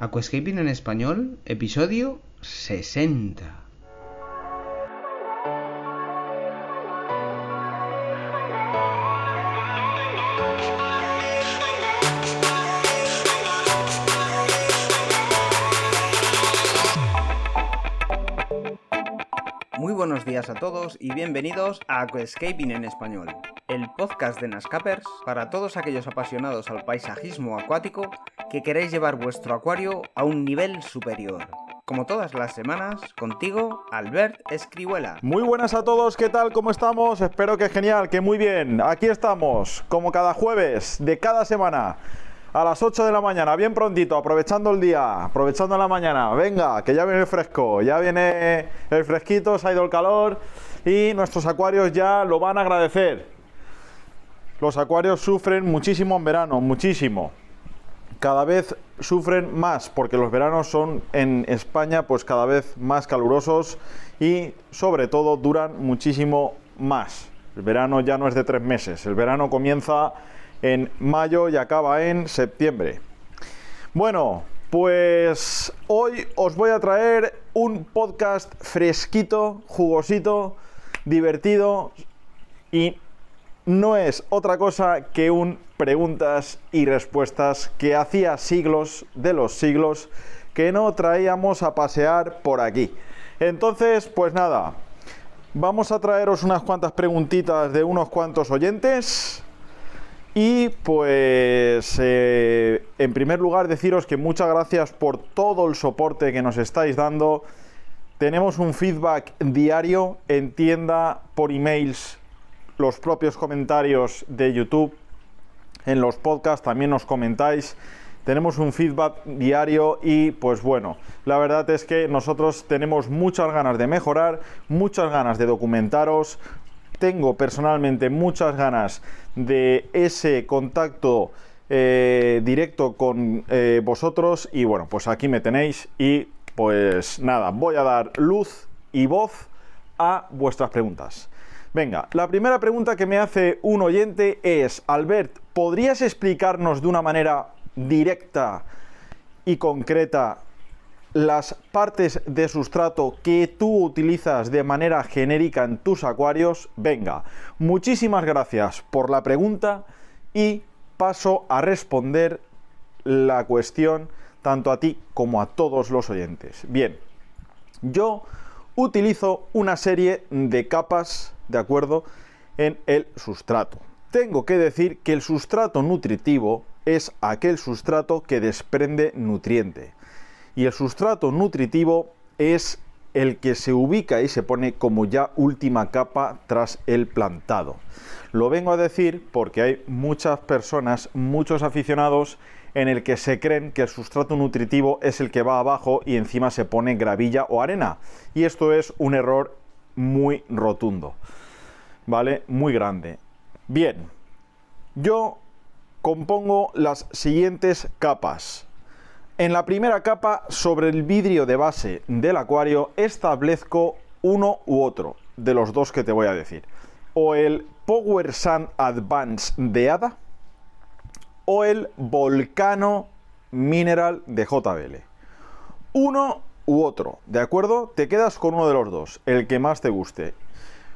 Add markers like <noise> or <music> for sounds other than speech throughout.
Aquascaping en español, episodio 60. Muy buenos días a todos y bienvenidos a Aquascaping en español, el podcast de Nascapers para todos aquellos apasionados al paisajismo acuático que queréis llevar vuestro acuario a un nivel superior. Como todas las semanas, contigo, Albert Escribuela. Muy buenas a todos, ¿qué tal? ¿Cómo estamos? Espero que genial, que muy bien. Aquí estamos, como cada jueves de cada semana, a las 8 de la mañana, bien prontito, aprovechando el día, aprovechando la mañana. Venga, que ya viene el fresco, ya viene el fresquito, se ha ido el calor y nuestros acuarios ya lo van a agradecer. Los acuarios sufren muchísimo en verano, muchísimo cada vez sufren más porque los veranos son en España pues cada vez más calurosos y sobre todo duran muchísimo más. El verano ya no es de tres meses, el verano comienza en mayo y acaba en septiembre. Bueno, pues hoy os voy a traer un podcast fresquito, jugosito, divertido y no es otra cosa que un preguntas y respuestas que hacía siglos de los siglos que no traíamos a pasear por aquí. Entonces, pues nada, vamos a traeros unas cuantas preguntitas de unos cuantos oyentes. Y pues, eh, en primer lugar, deciros que muchas gracias por todo el soporte que nos estáis dando. Tenemos un feedback diario en tienda, por emails, los propios comentarios de YouTube, en los podcasts también nos comentáis. Tenemos un feedback diario y pues bueno, la verdad es que nosotros tenemos muchas ganas de mejorar, muchas ganas de documentaros. Tengo personalmente muchas ganas de ese contacto eh, directo con eh, vosotros y bueno, pues aquí me tenéis y pues nada, voy a dar luz y voz a vuestras preguntas. Venga, la primera pregunta que me hace un oyente es, Albert, ¿podrías explicarnos de una manera directa y concreta las partes de sustrato que tú utilizas de manera genérica en tus acuarios? Venga, muchísimas gracias por la pregunta y paso a responder la cuestión tanto a ti como a todos los oyentes. Bien, yo utilizo una serie de capas de acuerdo en el sustrato. Tengo que decir que el sustrato nutritivo es aquel sustrato que desprende nutriente. Y el sustrato nutritivo es el que se ubica y se pone como ya última capa tras el plantado. Lo vengo a decir porque hay muchas personas, muchos aficionados en el que se creen que el sustrato nutritivo es el que va abajo y encima se pone gravilla o arena. Y esto es un error muy rotundo. ¿Vale? Muy grande. Bien, yo compongo las siguientes capas. En la primera capa, sobre el vidrio de base del acuario, establezco uno u otro de los dos que te voy a decir. O el Power Sun Advance de ADA o el Volcano Mineral de JBL. Uno u otro, ¿de acuerdo? Te quedas con uno de los dos, el que más te guste.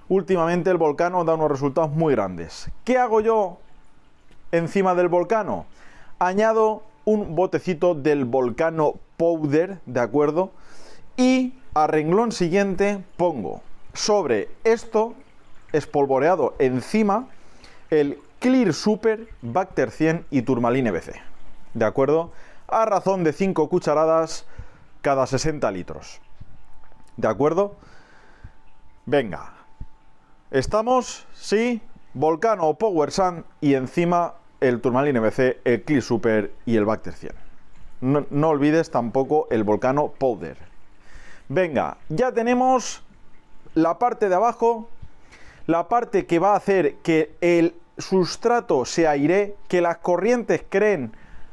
Últimamente el volcano da unos resultados muy grandes. ¿Qué hago yo encima del volcano? Añado un botecito del volcano powder, ¿de acuerdo? Y a renglón siguiente pongo sobre esto espolvoreado encima el Clear Super Bacter 100 y Turmalin BC. ¿De acuerdo? A razón de 5 cucharadas cada 60 litros. ¿De acuerdo? Venga. Estamos, sí, Volcano Power Sun y encima el Turmalin BC, el Clear Super y el Bacter 100. No, no olvides tampoco el Volcano Powder. Venga, ya tenemos la parte de abajo, la parte que va a hacer que el sustrato se aire, que las corrientes creen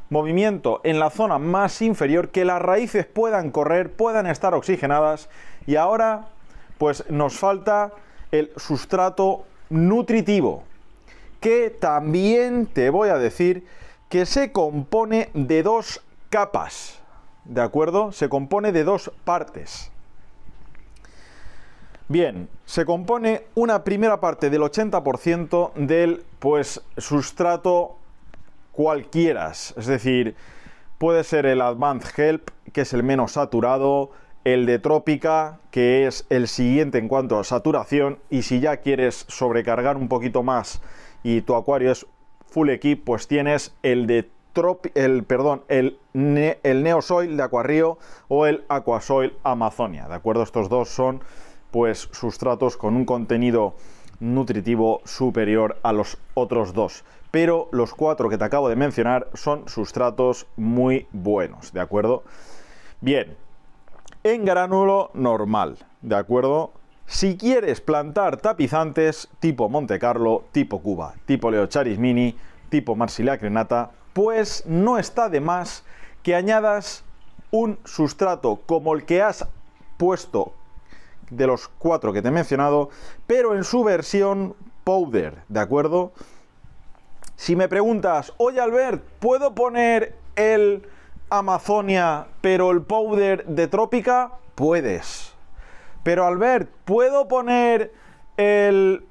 movimiento en la zona más inferior, que las raíces puedan correr, puedan estar oxigenadas y ahora pues nos falta el sustrato nutritivo, que también te voy a decir que se compone de dos capas, ¿de acuerdo? Se compone de dos partes. Bien, se compone una primera parte del 80% del pues sustrato cualquiera, es decir, puede ser el Advanced Help, que es el menos saturado, el de Trópica, que es el siguiente en cuanto a saturación, y si ya quieres sobrecargar un poquito más y tu acuario es full equip, pues tienes el de el, perdón, el, Neosoil de Aquarrío o el Aquasoil Amazonia, ¿de acuerdo? Estos dos son pues sustratos con un contenido nutritivo superior a los otros dos. Pero los cuatro que te acabo de mencionar son sustratos muy buenos, ¿de acuerdo? Bien, en gránulo normal, ¿de acuerdo? Si quieres plantar tapizantes tipo Monte Carlo, tipo Cuba, tipo Leocharis Mini, tipo Marsilia Crenata, pues no está de más que añadas un sustrato como el que has puesto de los cuatro que te he mencionado, pero en su versión powder, ¿de acuerdo? Si me preguntas, oye Albert, ¿puedo poner el Amazonia pero el powder de Trópica? Puedes. Pero Albert, ¿puedo poner el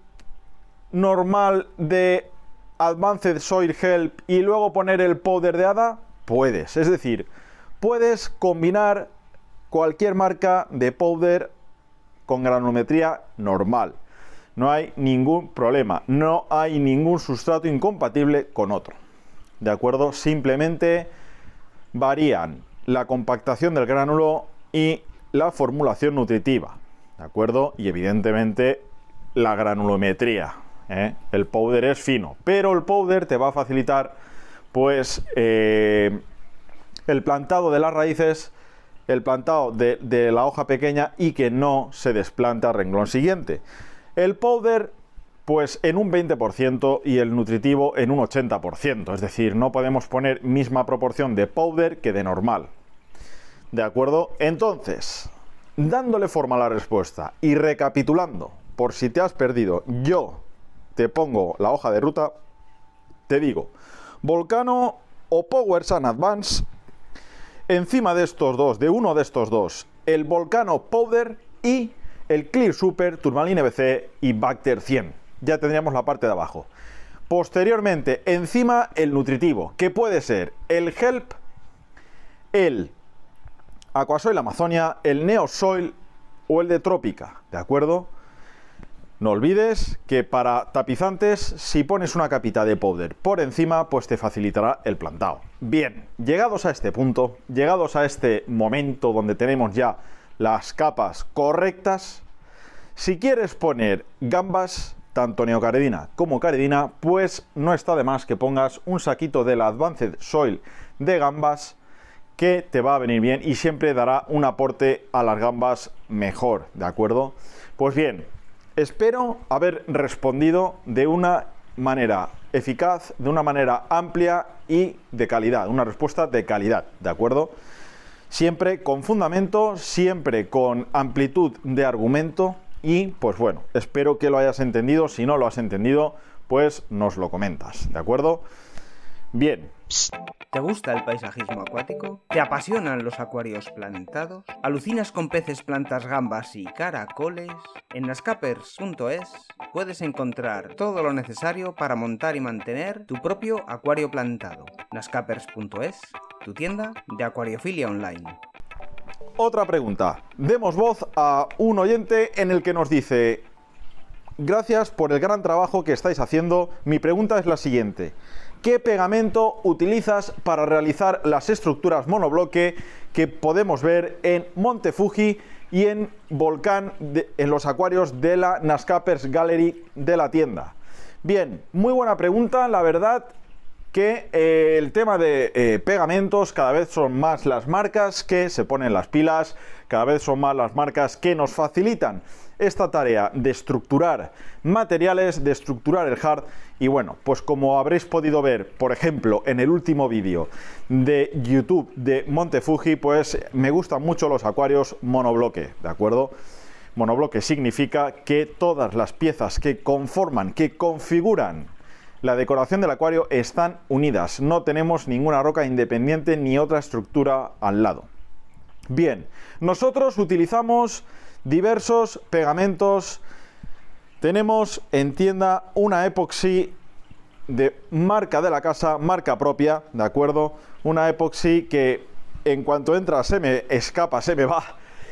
normal de Advanced Soil Help y luego poner el powder de hada? Puedes. Es decir, puedes combinar cualquier marca de powder con granulometría normal. No hay ningún problema, no hay ningún sustrato incompatible con otro. ¿De acuerdo? Simplemente varían la compactación del gránulo y la formulación nutritiva. ¿De acuerdo? Y evidentemente la granulometría. ¿eh? El powder es fino, pero el powder te va a facilitar pues eh, el plantado de las raíces, el plantado de, de, la hoja pequeña y que no se desplante al renglón siguiente. El powder pues en un 20% y el nutritivo en un 80%, es decir, no podemos poner misma proporción de powder que de normal. ¿De acuerdo? Entonces, dándole forma a la respuesta y recapitulando, por si te has perdido, yo te pongo la hoja de ruta, te digo, Volcano o Power Sun Advance, encima de estos dos, de uno de estos dos, el Volcano Powder y el Clear Super, Turmalin BC y Bacter 100. Ya tendríamos la parte de abajo. Posteriormente, encima el nutritivo, que puede ser el Help, el Aquasoil Amazonia, el Neosoil o el de Trópica, ¿de acuerdo? No olvides que para tapizantes, si pones una capita de powder por encima, pues te facilitará el plantado. Bien, llegados a este punto, llegados a este momento donde tenemos ya las capas correctas, si quieres poner gambas, tanto neocaredina como caredina, pues no está de más que pongas un saquito de la Advanced Soil de gambas que te va a venir bien y siempre dará un aporte a las gambas mejor, ¿de acuerdo? Pues bien, Espero haber respondido de una manera eficaz, de una manera amplia y de calidad, una respuesta de calidad, ¿de acuerdo? Siempre con fundamento, siempre con amplitud de argumento y pues bueno, espero que lo hayas entendido, si no lo has entendido, pues nos lo comentas, ¿de acuerdo? Bien. ¿Te gusta el paisajismo acuático? ¿Te apasionan los acuarios plantados? ¿Alucinas con peces, plantas, gambas y caracoles? En nascapers.es puedes encontrar todo lo necesario para montar y mantener tu propio acuario plantado. nascapers.es, tu tienda de acuariofilia online. Otra pregunta. Demos voz a un oyente en el que nos dice, gracias por el gran trabajo que estáis haciendo. Mi pregunta es la siguiente. ¿Qué pegamento utilizas para realizar las estructuras monobloque que podemos ver en Monte Fuji y en Volcán, en los acuarios de la Nascapers Gallery de la tienda? Bien, muy buena pregunta, la verdad que eh, el tema de eh, pegamentos cada vez son más las marcas que se ponen las pilas, cada vez son más las marcas que nos facilitan esta tarea de estructurar materiales, de estructurar el hard y bueno, pues como habréis podido ver, por ejemplo, en el último vídeo de YouTube de Monte Fuji, pues me gustan mucho los acuarios monobloque, ¿de acuerdo? Monobloque significa que todas las piezas que conforman, que configuran la decoración del acuario están unidas. No tenemos ninguna roca independiente ni otra estructura al lado. Bien, nosotros utilizamos diversos pegamentos. Tenemos en tienda una epoxi de marca de la casa, marca propia, ¿de acuerdo? Una epoxi que en cuanto entra se me escapa, se me va.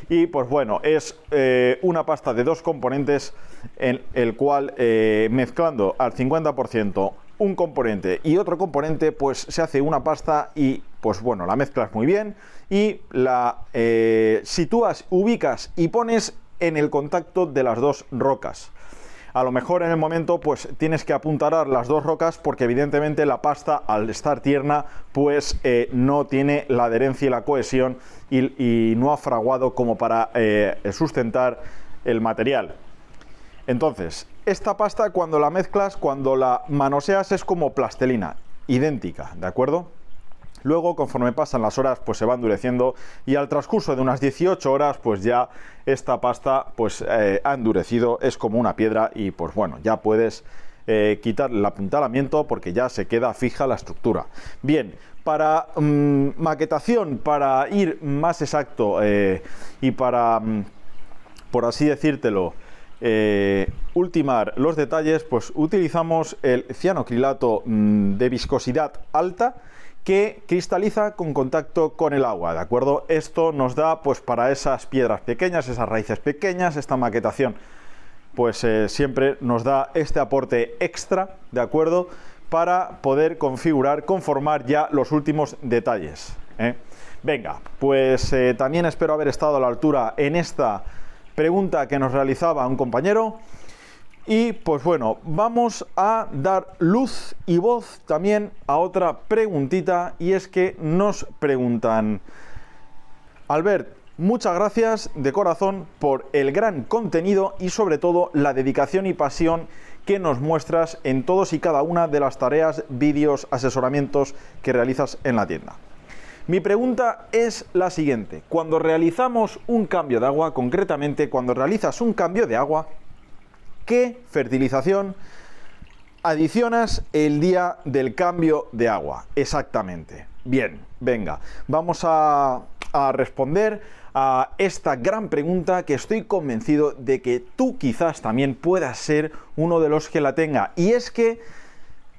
Y pues bueno, es eh, una pasta de dos componentes en el cual eh, mezclando al 50% un componente y otro componente, pues se hace una pasta y pues bueno, la mezclas muy bien y la eh, sitúas, ubicas y pones en el contacto de las dos rocas. A lo mejor en el momento pues tienes que apuntarar las dos rocas porque evidentemente la pasta al estar tierna pues eh, no tiene la adherencia y la cohesión y, no ha fraguado como para eh, sustentar el material. Entonces, esta pasta cuando la mezclas, cuando la manoseas es como plastelina, idéntica, ¿de acuerdo? Luego, conforme pasan las horas, pues se va endureciendo y al transcurso de unas 18 horas, pues ya esta pasta pues eh, ha endurecido, es como una piedra y pues bueno, ya puedes eh, quitar el apuntalamiento porque ya se queda fija la estructura. Bien, para mm, maquetación, para ir más exacto eh, y para, mm, por así decírtelo, ultimar los detalles, pues utilizamos el cianocrilato mm, de viscosidad alta que cristaliza con contacto con el agua, ¿de acuerdo? Esto nos da pues para esas piedras pequeñas, esas raíces pequeñas, esta maquetación pues eh, siempre nos da este aporte extra, ¿de acuerdo? Para poder configurar, conformar ya los últimos detalles. ¿eh? Venga, pues también espero haber estado a la altura en esta pregunta que nos realizaba un compañero. Y pues bueno, vamos a dar luz y voz también a otra preguntita y es que nos preguntan, Albert, muchas gracias de corazón por el gran contenido y sobre todo la dedicación y pasión que nos muestras en todos y cada una de las tareas, vídeos, asesoramientos que realizas en la tienda. Mi pregunta es la siguiente. Cuando realizamos un cambio de agua, concretamente cuando realizas un cambio de agua, ¿qué fertilización adicionas el día del cambio de agua? Exactamente. Bien, venga, vamos a, responder a esta gran pregunta que estoy convencido de que tú quizás también puedas ser uno de los que la tenga. Y es que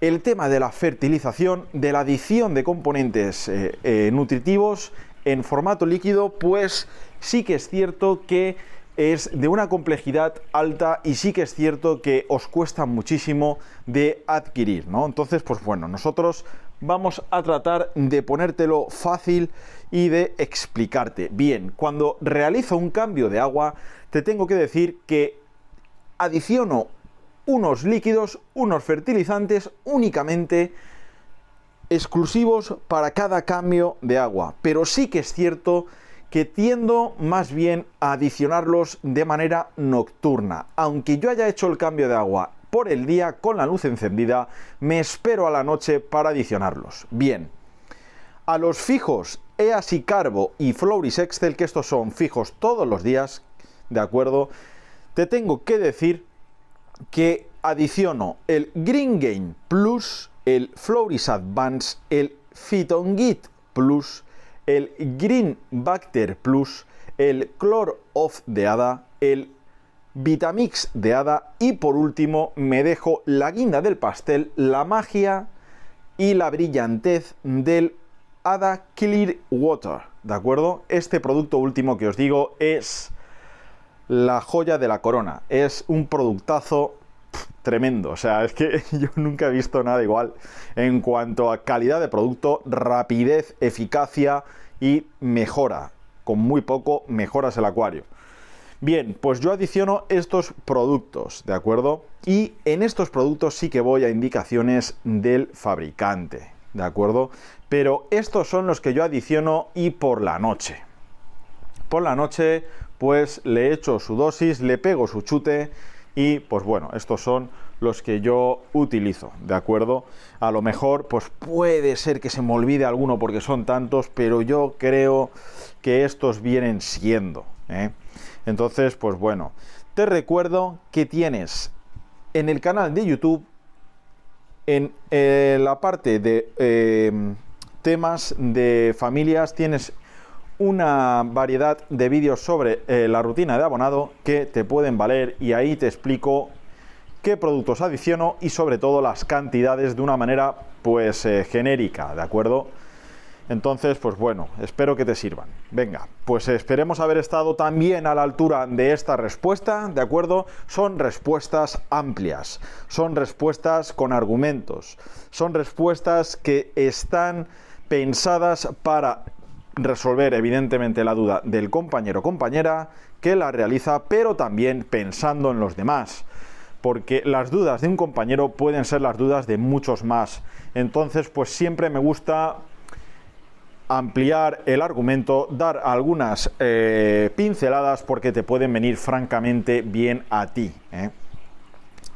el tema de la fertilización, de la adición de componentes eh, eh, nutritivos en formato líquido, pues sí que es cierto que es de una complejidad alta y sí que es cierto que os cuesta muchísimo de adquirir, ¿no? Entonces, pues bueno, nosotros vamos a tratar de ponértelo fácil y de explicarte. Bien, cuando realizo un cambio de agua, te tengo que decir que adiciono unos líquidos, unos fertilizantes únicamente exclusivos para cada cambio de agua. Pero sí que es cierto que tiendo más bien a adicionarlos de manera nocturna. Aunque yo haya hecho el cambio de agua por el día con la luz encendida, me espero a la noche para adicionarlos. Bien, a los fijos EAS y Carbo y Floris Excel, que estos son fijos todos los días, ¿de acuerdo? Te tengo que decir que adiciono el Green Game Plus, el Floris Advance, el Phytongit Plus, el Green Bacter Plus, el Chlor of de Hada, el Vitamix de Hada y por último me dejo la guinda del pastel, la magia y la brillantez del Hada Clear Water, ¿de acuerdo? Este producto último que os digo es la joya de la corona. Es un productazo tremendo. O sea, es que <laughs> yo nunca he visto nada igual en cuanto a calidad de producto, rapidez, eficacia y mejora. Con muy poco mejoras el acuario. Bien, pues yo adiciono estos productos, ¿de acuerdo? Y en estos productos sí que voy a indicaciones del fabricante, ¿de acuerdo? Pero estos son los que yo adiciono y por la noche. Por la noche pues le echo su dosis, le pego su chute y pues bueno, estos son los que yo utilizo, ¿de acuerdo? A lo mejor pues puede ser que se me olvide alguno porque son tantos, pero yo creo que estos vienen siendo. ¿eh? Entonces, pues bueno, te recuerdo que tienes en el canal de YouTube, en eh, la parte de eh, temas de familias, tienes una variedad de vídeos sobre eh, la rutina de abonado que te pueden valer y ahí te explico qué productos adiciono y sobre todo las cantidades de una manera pues eh, genérica, ¿de acuerdo? Entonces, pues bueno, espero que te sirvan. Venga, pues esperemos haber estado también a la altura de esta respuesta, ¿de acuerdo? Son respuestas amplias, son respuestas con argumentos, son respuestas que están pensadas para resolver evidentemente la duda del compañero o compañera que la realiza, pero también pensando en los demás. Porque las dudas de un compañero pueden ser las dudas de muchos más. Entonces, pues siempre me gusta ampliar el argumento, dar algunas eh, pinceladas porque te pueden venir francamente bien a ti. ¿eh?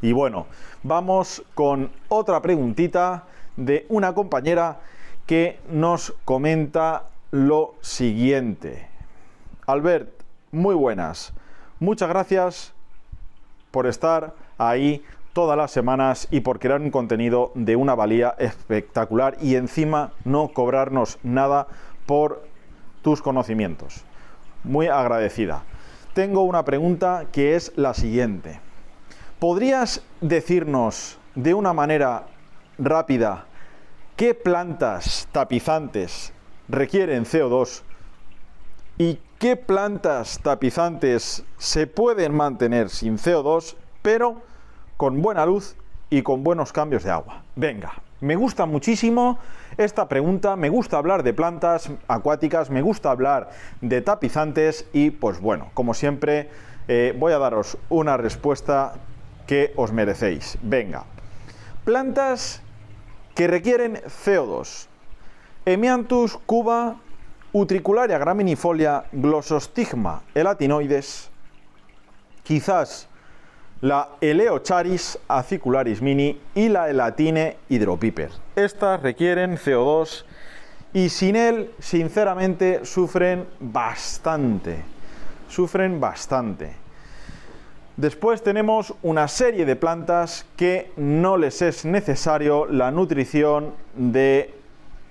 Y bueno, vamos con otra preguntita de una compañera que nos comenta lo siguiente. Albert, muy buenas. Muchas gracias por estar ahí todas las semanas y por crear un contenido de una valía espectacular y encima no cobrarnos nada por tus conocimientos. Muy agradecida. Tengo una pregunta que es la siguiente. ¿Podrías decirnos de una manera rápida qué plantas tapizantes requieren CO2 y qué plantas tapizantes se pueden mantener sin CO2, pero con buena luz y con buenos cambios de agua. Venga, me gusta muchísimo esta pregunta, me gusta hablar de plantas acuáticas, me gusta hablar de tapizantes y pues bueno, como siempre eh, voy a daros una respuesta que os merecéis. Venga, plantas que requieren CO2. Emianthus cuba utricularia graminifolia glossostigma elatinoides, quizás la Eleocharis acicularis mini y la Elatine hydropiper. Estas requieren CO2 y sin él, sinceramente, sufren bastante. Sufren bastante. Después tenemos una serie de plantas que no les es necesario la nutrición de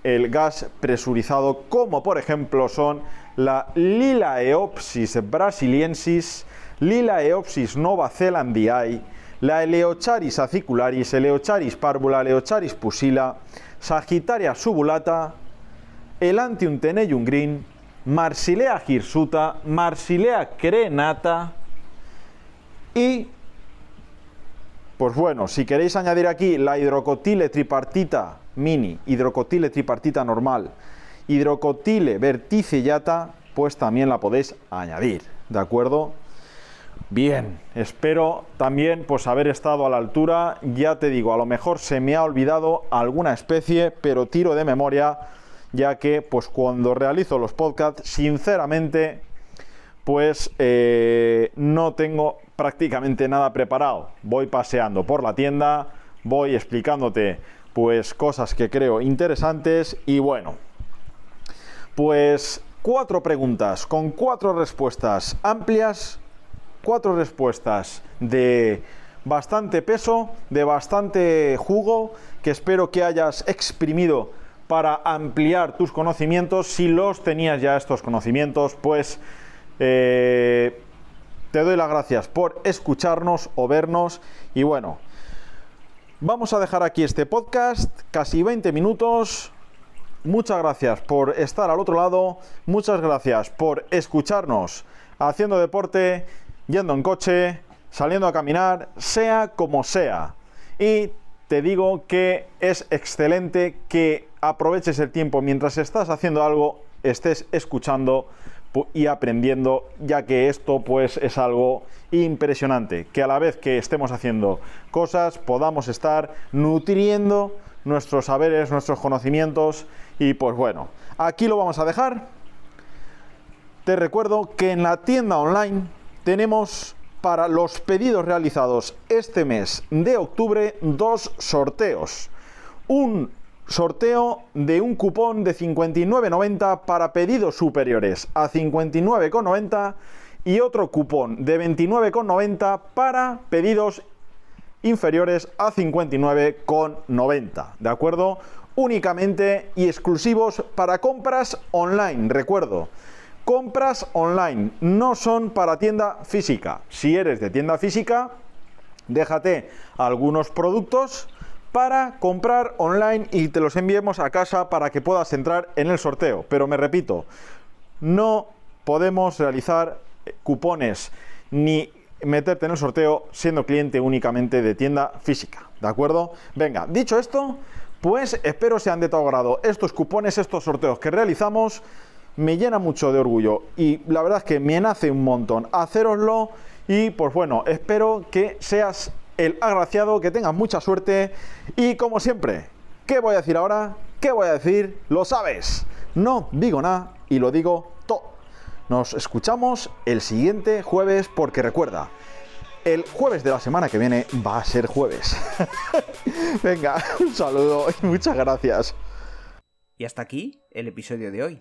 el gas presurizado, como por ejemplo son la Lilaeopsis brasiliensis, Lilaeopsis novazelandiae, la Eleocharis acicularis, Eleocharis parvula, Eleocharis pusila, Sagittaria subulata, Elantium tenellum green, Marsilea hirsuta, Marsilea crenata y pues bueno, si queréis añadir aquí la hidrocotile tripartita mini, hidrocotile tripartita normal, hidrocotile verticillata, pues también la podéis añadir, ¿de acuerdo? Bien, espero también pues haber estado a la altura, ya te digo, a lo mejor se me ha olvidado alguna especie, pero tiro de memoria, ya que pues cuando realizo los podcasts, sinceramente, pues eh, no tengo prácticamente nada preparado. Voy paseando por la tienda, voy explicándote pues cosas que creo interesantes y bueno, pues cuatro preguntas con cuatro respuestas amplias, cuatro respuestas de bastante peso, de bastante jugo, que espero que hayas exprimido para ampliar tus conocimientos. Si los tenías ya estos conocimientos, pues eh, te doy las gracias por escucharnos o vernos y bueno, Vamos a dejar aquí este podcast, casi 20 minutos. Muchas gracias por estar al otro lado, muchas gracias por escucharnos haciendo deporte, yendo en coche, saliendo a caminar, sea como sea. Y te digo que es excelente que aproveches el tiempo mientras estás haciendo algo, estés escuchando y aprendiendo, ya que esto pues es algo impresionante, que a la vez que estemos haciendo cosas podamos estar nutriendo nuestros saberes, nuestros conocimientos y pues bueno, aquí lo vamos a dejar. Te recuerdo que en la tienda online tenemos para los pedidos realizados este mes de octubre dos sorteos. Un sorteo de un cupón de 59,90 para pedidos superiores a 59,90 y otro cupón de 29,90 para pedidos inferiores a 59,90. ¿De acuerdo? Únicamente y exclusivos para compras online. Recuerdo, compras online, no son para tienda física. Si eres de tienda física, déjate algunos productos para comprar online y te los enviemos a casa para que puedas entrar en el sorteo. Pero me repito, no podemos realizar cupones ni meterte en el sorteo siendo cliente únicamente de tienda física. ¿De acuerdo? Venga, dicho esto, pues espero sean de tu agrado estos cupones, estos sorteos que realizamos. Me llena mucho de orgullo y la verdad es que me nace un montón haceroslo y pues bueno, espero que seas el agraciado, que tengas mucha suerte y como siempre, ¿qué voy a decir ahora? ¿Qué voy a decir? Lo sabes. No digo nada y lo digo todo. Nos escuchamos el siguiente jueves porque recuerda, el jueves de la semana que viene va a ser jueves. <laughs> Venga, un saludo y muchas gracias. Y hasta aquí el episodio de hoy.